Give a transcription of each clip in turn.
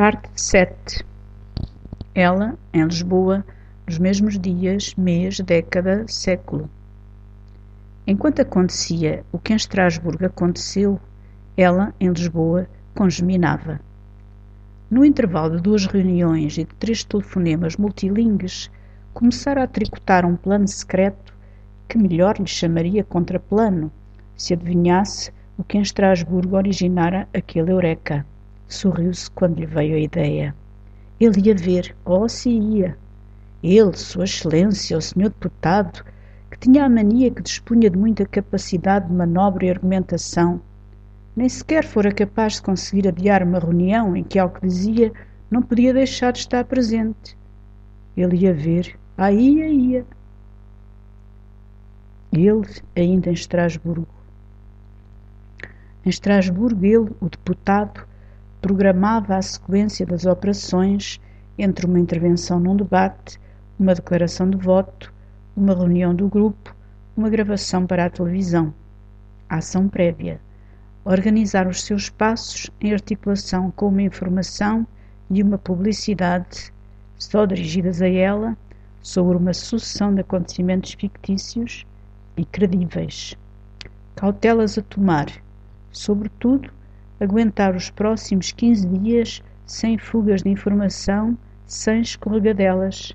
Parte 7 Ela, em Lisboa, nos mesmos dias, mês, década, século. Enquanto acontecia o que em Estrasburgo aconteceu, ela, em Lisboa, congeminava. No intervalo de duas reuniões e de três telefonemas multilingues, começara a tricotar um plano secreto que melhor lhe chamaria contraplano, se adivinhasse o que em Estrasburgo originara aquele eureka. Sorriu-se quando lhe veio a ideia. Ele ia ver, oh se ia. Ele, Sua Excelência, o Senhor Deputado, que tinha a mania que dispunha de muita capacidade de manobra e argumentação, nem sequer fora capaz de conseguir adiar uma reunião em que, ao que dizia, não podia deixar de estar presente. Ele ia ver, aí ia, ia. Ele, ainda em Estrasburgo. Em Estrasburgo, ele, o deputado, programava a sequência das operações entre uma intervenção num debate, uma declaração de voto, uma reunião do grupo, uma gravação para a televisão. Ação prévia. Organizar os seus passos em articulação com uma informação e uma publicidade só dirigidas a ela sobre uma sucessão de acontecimentos fictícios e credíveis. Cautelas a tomar sobretudo, aguentar os próximos 15 dias sem fugas de informação, sem escorregadelas.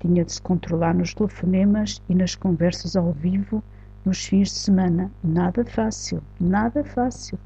Tinha de se controlar nos telefonemas e nas conversas ao vivo nos fins de semana. Nada fácil, nada fácil.